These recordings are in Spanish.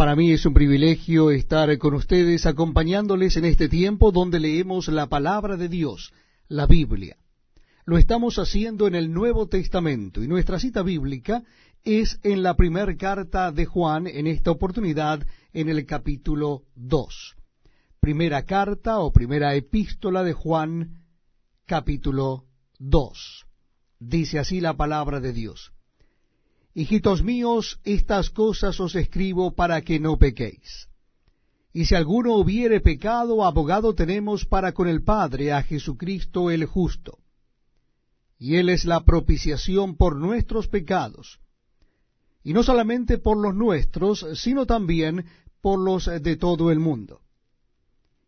Para mí es un privilegio estar con ustedes acompañándoles en este tiempo donde leemos la palabra de Dios, la Biblia. Lo estamos haciendo en el Nuevo Testamento y nuestra cita bíblica es en la primera carta de Juan, en esta oportunidad en el capítulo 2. Primera carta o primera epístola de Juan, capítulo 2. Dice así la palabra de Dios. Hijitos míos, estas cosas os escribo para que no pequéis. Y si alguno hubiere pecado, abogado tenemos para con el Padre a Jesucristo el justo. Y Él es la propiciación por nuestros pecados. Y no solamente por los nuestros, sino también por los de todo el mundo.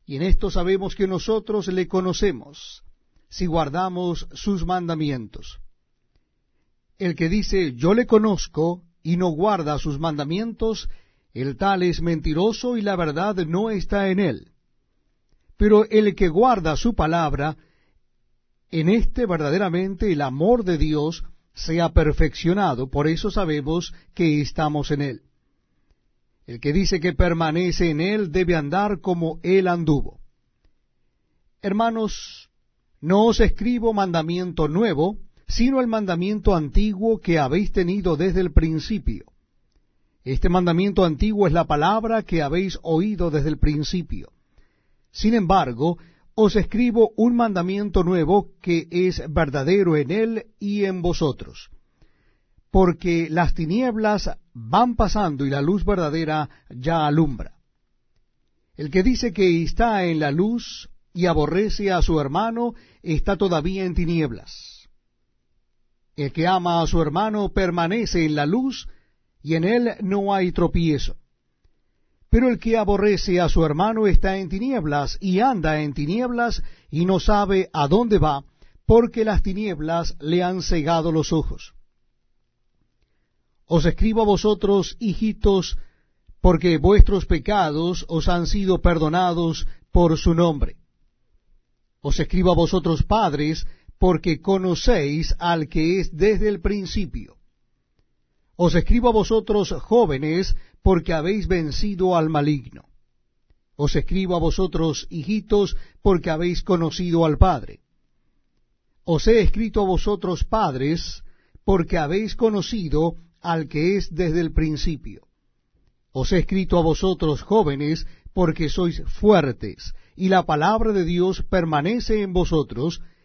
Y en esto sabemos que nosotros le conocemos, si guardamos sus mandamientos. El que dice yo le conozco y no guarda sus mandamientos, el tal es mentiroso y la verdad no está en él. Pero el que guarda su palabra, en este verdaderamente el amor de Dios se ha perfeccionado, por eso sabemos que estamos en él. El que dice que permanece en él debe andar como él anduvo. Hermanos, no os escribo mandamiento nuevo, sino el mandamiento antiguo que habéis tenido desde el principio. Este mandamiento antiguo es la palabra que habéis oído desde el principio. Sin embargo, os escribo un mandamiento nuevo que es verdadero en él y en vosotros. Porque las tinieblas van pasando y la luz verdadera ya alumbra. El que dice que está en la luz y aborrece a su hermano está todavía en tinieblas. El que ama a su hermano permanece en la luz, y en él no hay tropiezo. Pero el que aborrece a su hermano está en tinieblas, y anda en tinieblas, y no sabe a dónde va, porque las tinieblas le han cegado los ojos. Os escribo a vosotros, hijitos, porque vuestros pecados os han sido perdonados por su nombre. Os escribo a vosotros, padres, porque conocéis al que es desde el principio. Os escribo a vosotros jóvenes, porque habéis vencido al maligno. Os escribo a vosotros hijitos, porque habéis conocido al Padre. Os he escrito a vosotros padres, porque habéis conocido al que es desde el principio. Os he escrito a vosotros jóvenes, porque sois fuertes, y la palabra de Dios permanece en vosotros,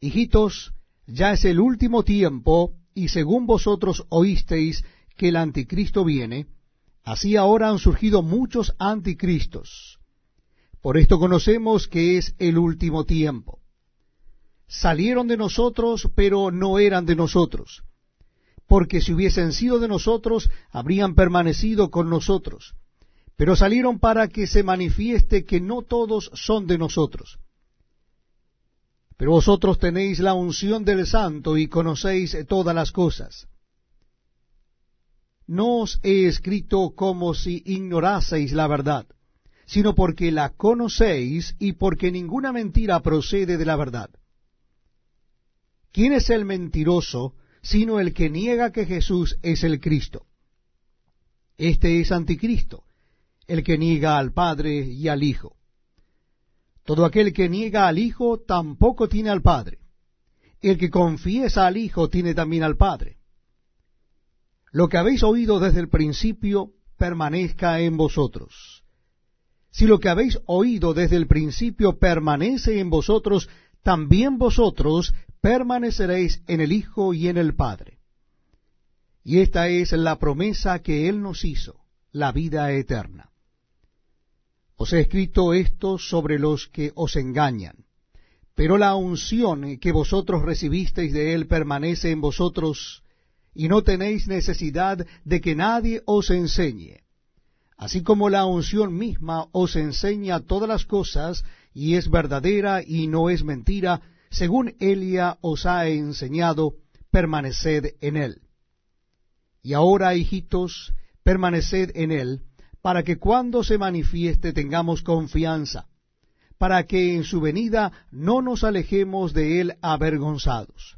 Hijitos, ya es el último tiempo, y según vosotros oísteis que el anticristo viene, así ahora han surgido muchos anticristos. Por esto conocemos que es el último tiempo. Salieron de nosotros, pero no eran de nosotros, porque si hubiesen sido de nosotros, habrían permanecido con nosotros. Pero salieron para que se manifieste que no todos son de nosotros. Pero vosotros tenéis la unción del Santo y conocéis todas las cosas. No os he escrito como si ignoraseis la verdad, sino porque la conocéis y porque ninguna mentira procede de la verdad. ¿Quién es el mentiroso sino el que niega que Jesús es el Cristo? Este es anticristo, el que niega al Padre y al Hijo. Todo aquel que niega al Hijo tampoco tiene al Padre. El que confiesa al Hijo tiene también al Padre. Lo que habéis oído desde el principio permanezca en vosotros. Si lo que habéis oído desde el principio permanece en vosotros, también vosotros permaneceréis en el Hijo y en el Padre. Y esta es la promesa que Él nos hizo, la vida eterna. Os he escrito esto sobre los que os engañan. Pero la unción que vosotros recibisteis de él permanece en vosotros, y no tenéis necesidad de que nadie os enseñe. así como la unción misma os enseña todas las cosas, y es verdadera y no es mentira, según Elia os ha enseñado, permaneced en él. Y ahora, hijitos, permaneced en él, para que cuando se manifieste tengamos confianza, para que en su venida no nos alejemos de él avergonzados.